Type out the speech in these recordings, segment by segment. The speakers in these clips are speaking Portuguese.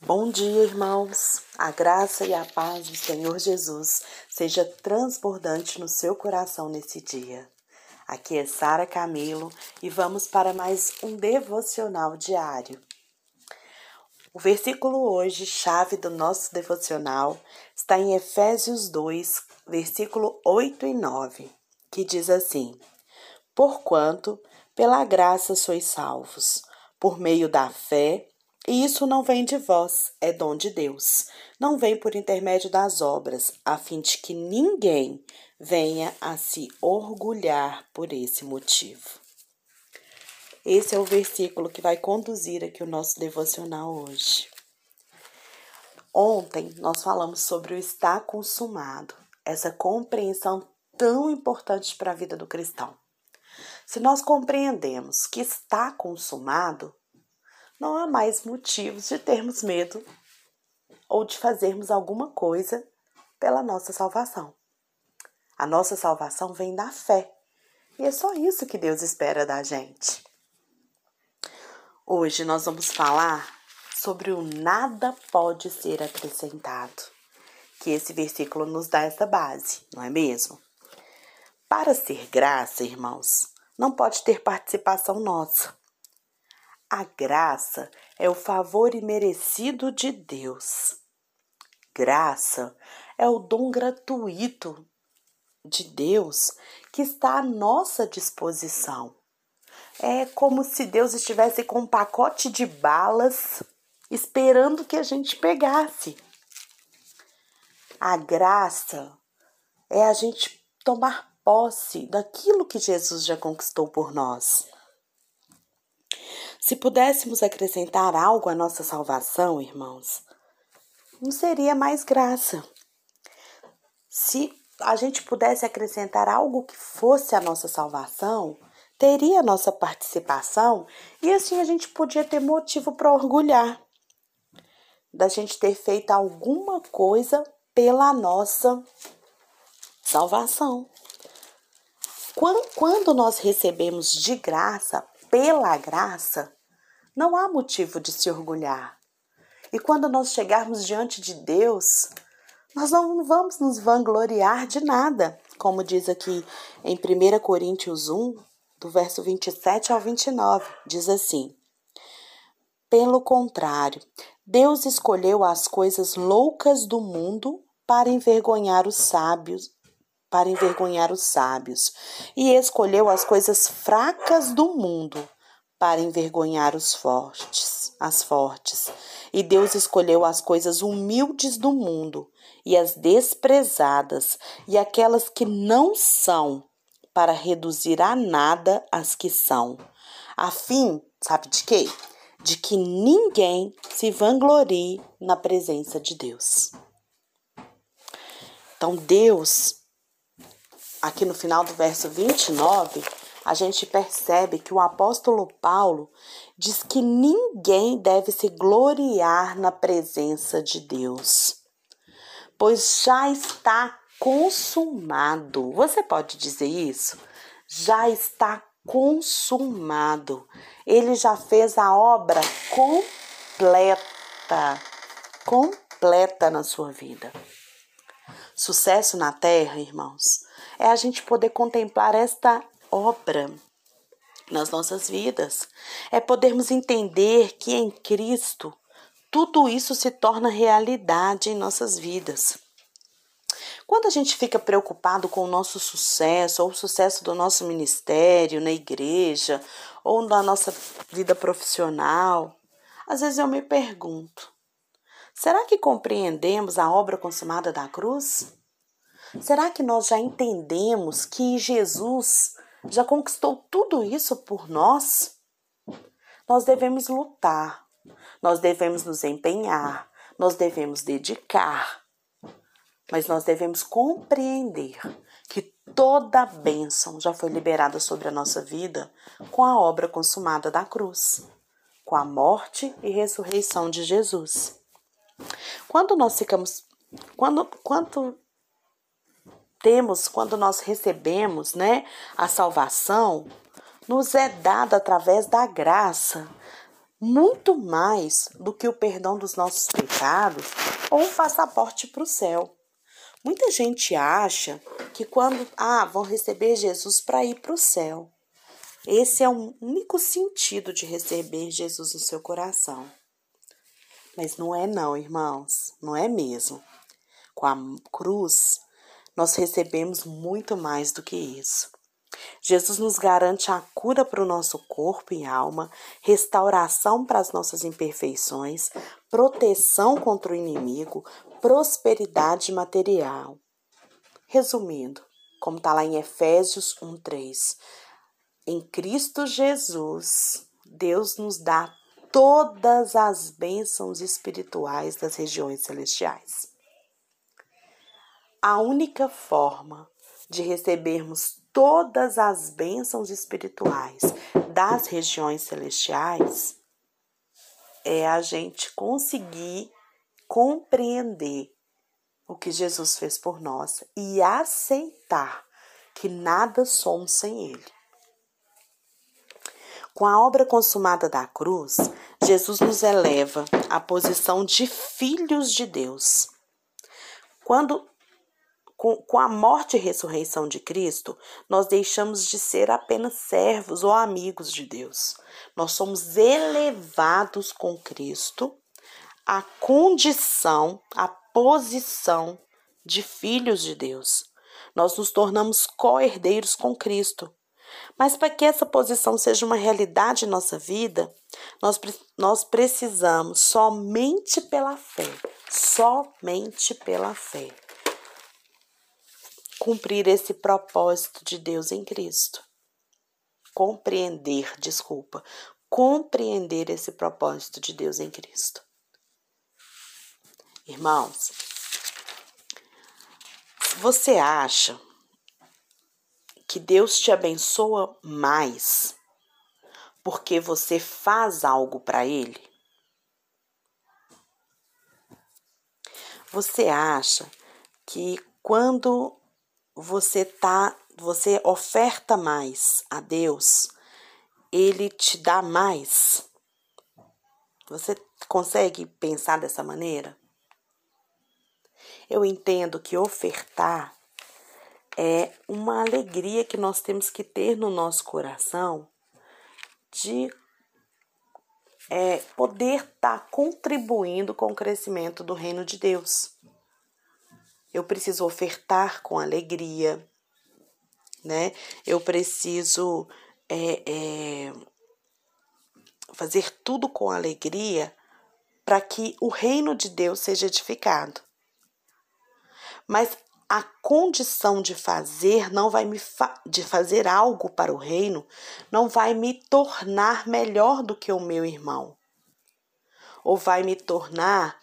Bom dia, irmãos. A graça e a paz do Senhor Jesus seja transbordante no seu coração nesse dia. Aqui é Sara Camilo e vamos para mais um devocional diário. O versículo hoje, chave do nosso devocional, está em Efésios 2, versículo 8 e 9, que diz assim: Porquanto, pela graça sois salvos, por meio da fé, e isso não vem de vós, é dom de Deus. Não vem por intermédio das obras, a fim de que ninguém venha a se orgulhar por esse motivo. Esse é o versículo que vai conduzir aqui o nosso devocional hoje. Ontem nós falamos sobre o estar consumado, essa compreensão tão importante para a vida do cristão. Se nós compreendemos que está consumado, não há mais motivos de termos medo ou de fazermos alguma coisa pela nossa salvação. A nossa salvação vem da fé. E é só isso que Deus espera da gente. Hoje nós vamos falar sobre o nada pode ser acrescentado. Que esse versículo nos dá essa base, não é mesmo? Para ser graça, irmãos, não pode ter participação nossa. A graça é o favor imerecido de Deus. Graça é o dom gratuito de Deus que está à nossa disposição. É como se Deus estivesse com um pacote de balas esperando que a gente pegasse. A graça é a gente tomar posse daquilo que Jesus já conquistou por nós. Se pudéssemos acrescentar algo à nossa salvação, irmãos, não seria mais graça. Se a gente pudesse acrescentar algo que fosse a nossa salvação, teria a nossa participação e assim a gente podia ter motivo para orgulhar da gente ter feito alguma coisa pela nossa salvação. Quando nós recebemos de graça, pela graça, não há motivo de se orgulhar. E quando nós chegarmos diante de Deus, nós não vamos nos vangloriar de nada, como diz aqui em 1 Coríntios 1, do verso 27 ao 29, diz assim: Pelo contrário, Deus escolheu as coisas loucas do mundo para envergonhar os sábios, para envergonhar os sábios, e escolheu as coisas fracas do mundo para envergonhar os fortes, as fortes. E Deus escolheu as coisas humildes do mundo e as desprezadas e aquelas que não são, para reduzir a nada as que são, a fim, sabe de quê? De que ninguém se vanglorie na presença de Deus. Então, Deus, aqui no final do verso 29, a gente percebe que o apóstolo Paulo diz que ninguém deve se gloriar na presença de Deus, pois já está consumado. Você pode dizer isso? Já está consumado. Ele já fez a obra completa, completa na sua vida. Sucesso na terra, irmãos, é a gente poder contemplar esta obra nas nossas vidas. É podermos entender que em Cristo tudo isso se torna realidade em nossas vidas. Quando a gente fica preocupado com o nosso sucesso, ou o sucesso do nosso ministério na igreja, ou na nossa vida profissional, às vezes eu me pergunto: será que compreendemos a obra consumada da cruz? Será que nós já entendemos que Jesus já conquistou tudo isso por nós? Nós devemos lutar, nós devemos nos empenhar, nós devemos dedicar, mas nós devemos compreender que toda a bênção já foi liberada sobre a nossa vida com a obra consumada da cruz, com a morte e ressurreição de Jesus. Quando nós ficamos, quando, quando temos quando nós recebemos, né, a salvação, nos é dada através da graça, muito mais do que o perdão dos nossos pecados ou um passaporte para o céu. Muita gente acha que quando ah, vão receber Jesus para ir para o céu. Esse é o único sentido de receber Jesus no seu coração. Mas não é não, irmãos, não é mesmo. Com a cruz, nós recebemos muito mais do que isso. Jesus nos garante a cura para o nosso corpo e alma, restauração para as nossas imperfeições, proteção contra o inimigo, prosperidade material. Resumindo, como está lá em Efésios 1,3, em Cristo Jesus, Deus nos dá todas as bênçãos espirituais das regiões celestiais. A única forma de recebermos todas as bênçãos espirituais das regiões celestiais é a gente conseguir compreender o que Jesus fez por nós e aceitar que nada somos sem Ele. Com a obra consumada da cruz, Jesus nos eleva à posição de filhos de Deus. Quando com, com a morte e ressurreição de Cristo, nós deixamos de ser apenas servos ou amigos de Deus. Nós somos elevados com Cristo à condição, à posição de filhos de Deus. Nós nos tornamos co-herdeiros com Cristo. Mas para que essa posição seja uma realidade em nossa vida, nós, nós precisamos somente pela fé, somente pela fé, cumprir esse propósito de Deus em Cristo. Compreender, desculpa, compreender esse propósito de Deus em Cristo. Irmãos, você acha que Deus te abençoa mais porque você faz algo para Ele, você acha que quando você tá, você oferta mais a Deus, ele te dá mais. Você consegue pensar dessa maneira? Eu entendo que ofertar é uma alegria que nós temos que ter no nosso coração de é, poder estar tá contribuindo com o crescimento do reino de Deus. Eu preciso ofertar com alegria, né? Eu preciso é, é, fazer tudo com alegria para que o reino de Deus seja edificado. Mas a condição de fazer não vai me fa de fazer algo para o reino não vai me tornar melhor do que o meu irmão ou vai me tornar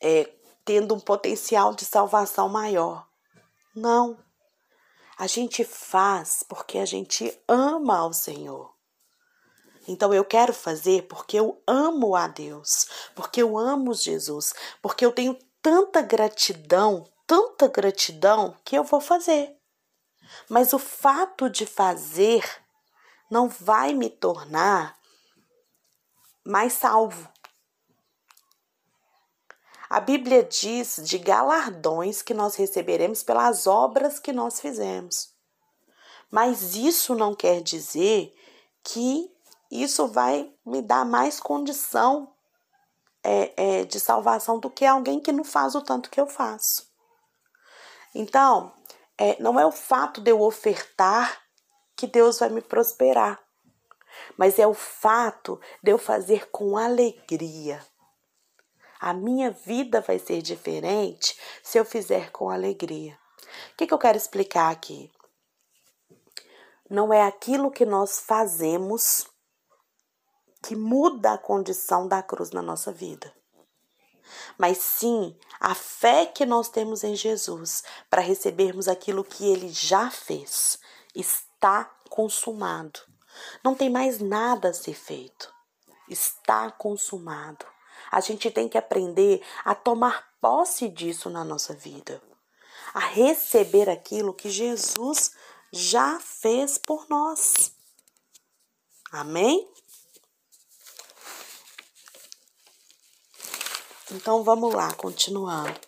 é, tendo um potencial de salvação maior. Não. A gente faz porque a gente ama ao Senhor. Então eu quero fazer porque eu amo a Deus, porque eu amo Jesus, porque eu tenho tanta gratidão, tanta gratidão que eu vou fazer. Mas o fato de fazer não vai me tornar mais salvo. A Bíblia diz de galardões que nós receberemos pelas obras que nós fizemos. Mas isso não quer dizer que isso vai me dar mais condição é, é, de salvação do que alguém que não faz o tanto que eu faço. Então, é, não é o fato de eu ofertar que Deus vai me prosperar, mas é o fato de eu fazer com alegria a minha vida vai ser diferente se eu fizer com alegria. O que, que eu quero explicar aqui? Não é aquilo que nós fazemos que muda a condição da cruz na nossa vida, mas sim a fé que nós temos em Jesus para recebermos aquilo que ele já fez. Está consumado. Não tem mais nada a ser feito. Está consumado. A gente tem que aprender a tomar posse disso na nossa vida, a receber aquilo que Jesus já fez por nós. Amém? Então vamos lá, continuando.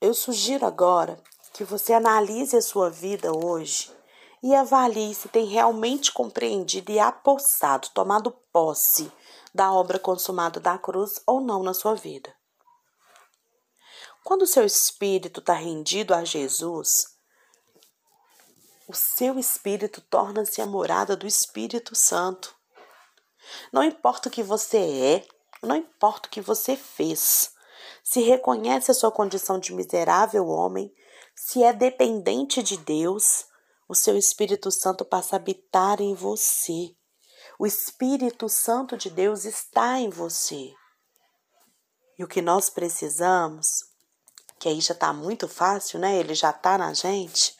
Eu sugiro agora que você analise a sua vida hoje e avalie se tem realmente compreendido e apossado, tomado posse da obra consumada da cruz ou não na sua vida. Quando o seu espírito está rendido a Jesus, o seu espírito torna-se a morada do Espírito Santo. Não importa o que você é, não importa o que você fez, se reconhece a sua condição de miserável homem, se é dependente de Deus, o seu Espírito Santo passa a habitar em você. O Espírito Santo de Deus está em você. E o que nós precisamos, que aí já está muito fácil, né? Ele já está na gente,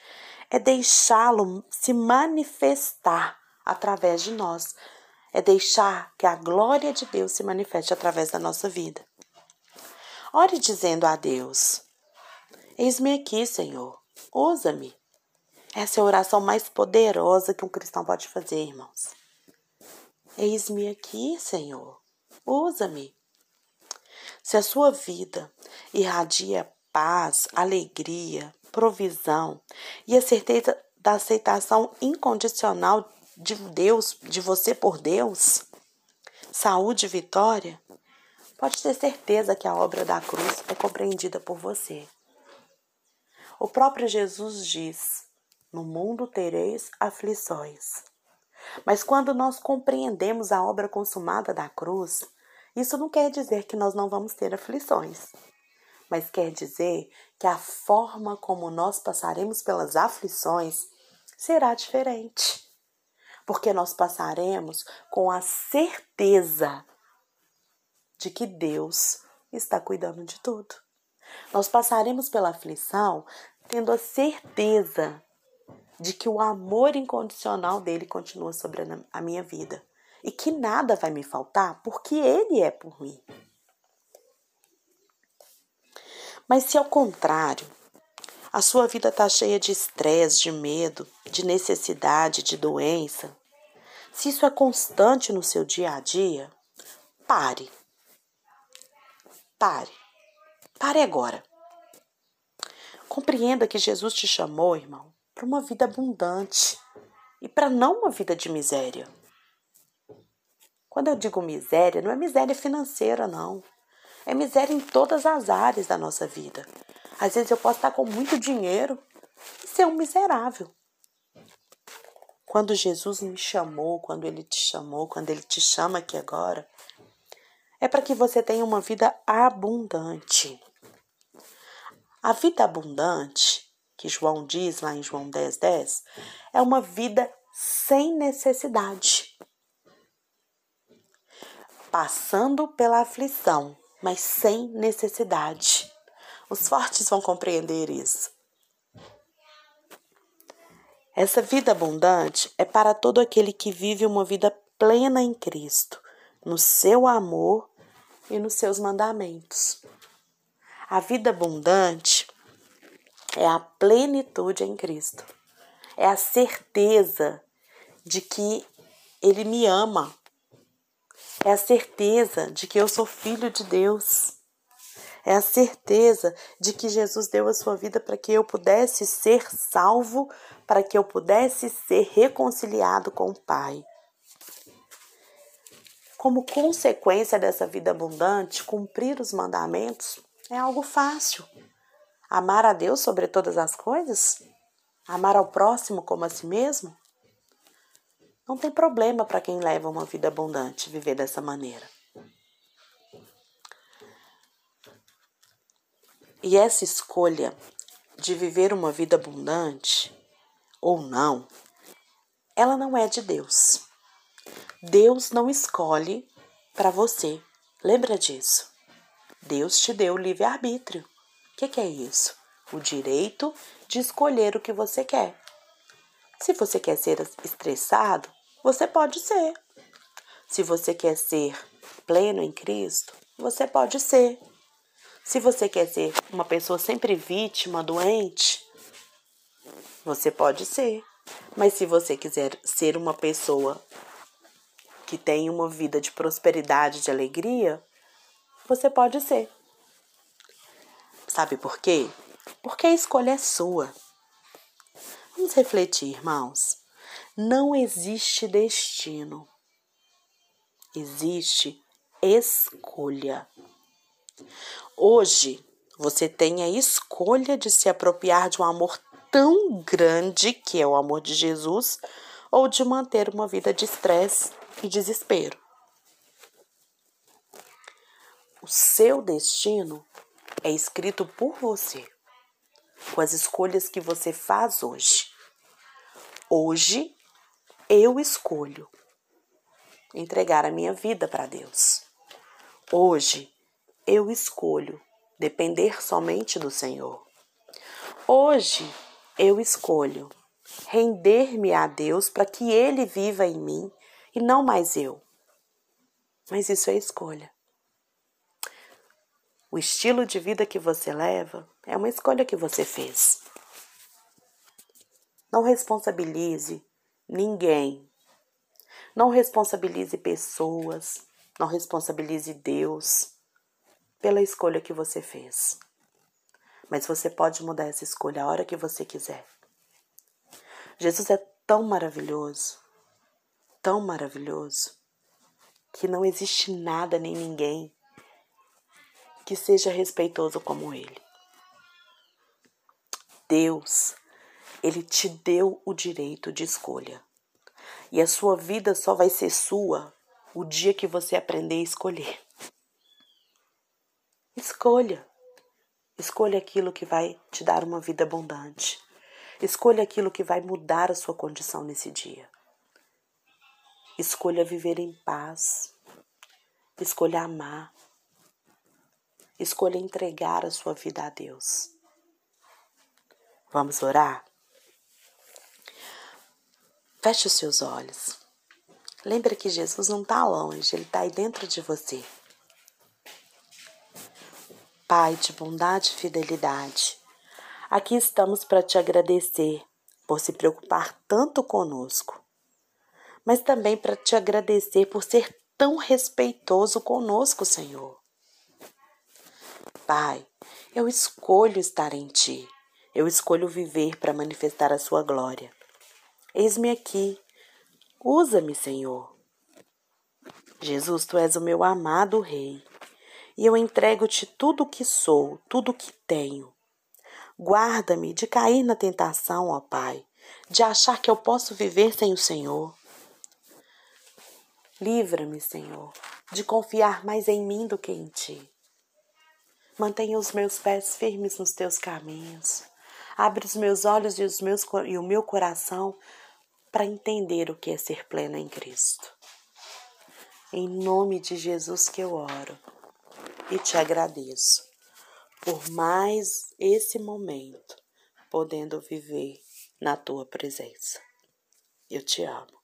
é deixá-lo se manifestar através de nós. É deixar que a glória de Deus se manifeste através da nossa vida. Ore dizendo a Deus: Eis-me aqui, Senhor, usa-me. Essa é a oração mais poderosa que um cristão pode fazer, irmãos. Eis-me aqui, Senhor, usa-me. Se a sua vida irradia paz, alegria, provisão e a certeza da aceitação incondicional de Deus, de você por Deus, saúde e vitória, pode ter certeza que a obra da cruz é compreendida por você. O próprio Jesus diz: No mundo tereis aflições. Mas quando nós compreendemos a obra consumada da cruz, isso não quer dizer que nós não vamos ter aflições mas quer dizer que a forma como nós passaremos pelas aflições será diferente. Porque nós passaremos com a certeza de que Deus está cuidando de tudo. Nós passaremos pela aflição tendo a certeza de que o amor incondicional dele continua sobre a minha vida e que nada vai me faltar porque ele é por mim. Mas se ao contrário, a sua vida está cheia de estresse, de medo, de necessidade, de doença, se isso é constante no seu dia a dia, pare. Pare. Pare agora. Compreenda que Jesus te chamou, irmão, para uma vida abundante e para não uma vida de miséria. Quando eu digo miséria, não é miséria financeira, não. É miséria em todas as áreas da nossa vida. Às vezes eu posso estar com muito dinheiro e ser um miserável. Quando Jesus me chamou, quando ele te chamou, quando ele te chama aqui agora, é para que você tenha uma vida abundante. A vida abundante, que João diz lá em João 10, 10, é uma vida sem necessidade. Passando pela aflição, mas sem necessidade. Os fortes vão compreender isso. Essa vida abundante é para todo aquele que vive uma vida plena em Cristo, no seu amor e nos seus mandamentos. A vida abundante é a plenitude em Cristo. É a certeza de que Ele me ama, é a certeza de que eu sou filho de Deus. É a certeza de que Jesus deu a sua vida para que eu pudesse ser salvo, para que eu pudesse ser reconciliado com o Pai. Como consequência dessa vida abundante, cumprir os mandamentos é algo fácil. Amar a Deus sobre todas as coisas? Amar ao próximo como a si mesmo? Não tem problema para quem leva uma vida abundante viver dessa maneira. E essa escolha de viver uma vida abundante ou não, ela não é de Deus. Deus não escolhe para você. Lembra disso? Deus te deu livre-arbítrio. O que, que é isso? O direito de escolher o que você quer. Se você quer ser estressado, você pode ser. Se você quer ser pleno em Cristo, você pode ser. Se você quer ser uma pessoa sempre vítima, doente, você pode ser. Mas se você quiser ser uma pessoa que tem uma vida de prosperidade, de alegria, você pode ser. Sabe por quê? Porque a escolha é sua. Vamos refletir, irmãos. Não existe destino. Existe escolha. Hoje, você tem a escolha de se apropriar de um amor tão grande, que é o amor de Jesus, ou de manter uma vida de estresse e desespero. O seu destino é escrito por você, com as escolhas que você faz hoje. Hoje eu escolho entregar a minha vida para Deus. Hoje eu escolho depender somente do Senhor. Hoje eu escolho render-me a Deus para que Ele viva em mim e não mais eu. Mas isso é escolha. O estilo de vida que você leva é uma escolha que você fez. Não responsabilize ninguém. Não responsabilize pessoas. Não responsabilize Deus pela escolha que você fez. Mas você pode mudar essa escolha a hora que você quiser. Jesus é tão maravilhoso, tão maravilhoso, que não existe nada nem ninguém que seja respeitoso como ele. Deus, ele te deu o direito de escolha. E a sua vida só vai ser sua o dia que você aprender a escolher. Escolha. Escolha aquilo que vai te dar uma vida abundante. Escolha aquilo que vai mudar a sua condição nesse dia. Escolha viver em paz. Escolha amar. Escolha entregar a sua vida a Deus. Vamos orar? Feche os seus olhos. Lembra que Jesus não está longe, ele está aí dentro de você. Pai de bondade e fidelidade, aqui estamos para te agradecer por se preocupar tanto conosco, mas também para te agradecer por ser tão respeitoso conosco, Senhor. Pai, eu escolho estar em Ti, eu escolho viver para manifestar a Sua glória. Eis-me aqui, usa-me, Senhor. Jesus, Tu és o meu amado Rei e eu entrego-te tudo o que sou, tudo o que tenho. Guarda-me de cair na tentação, ó Pai, de achar que eu posso viver sem o Senhor. Livra-me, Senhor, de confiar mais em mim do que em Ti. Mantenha os meus pés firmes nos Teus caminhos. Abre os meus olhos e, os meus, e o meu coração para entender o que é ser plena em Cristo. Em nome de Jesus que eu oro e te agradeço por mais esse momento, podendo viver na tua presença. Eu te amo.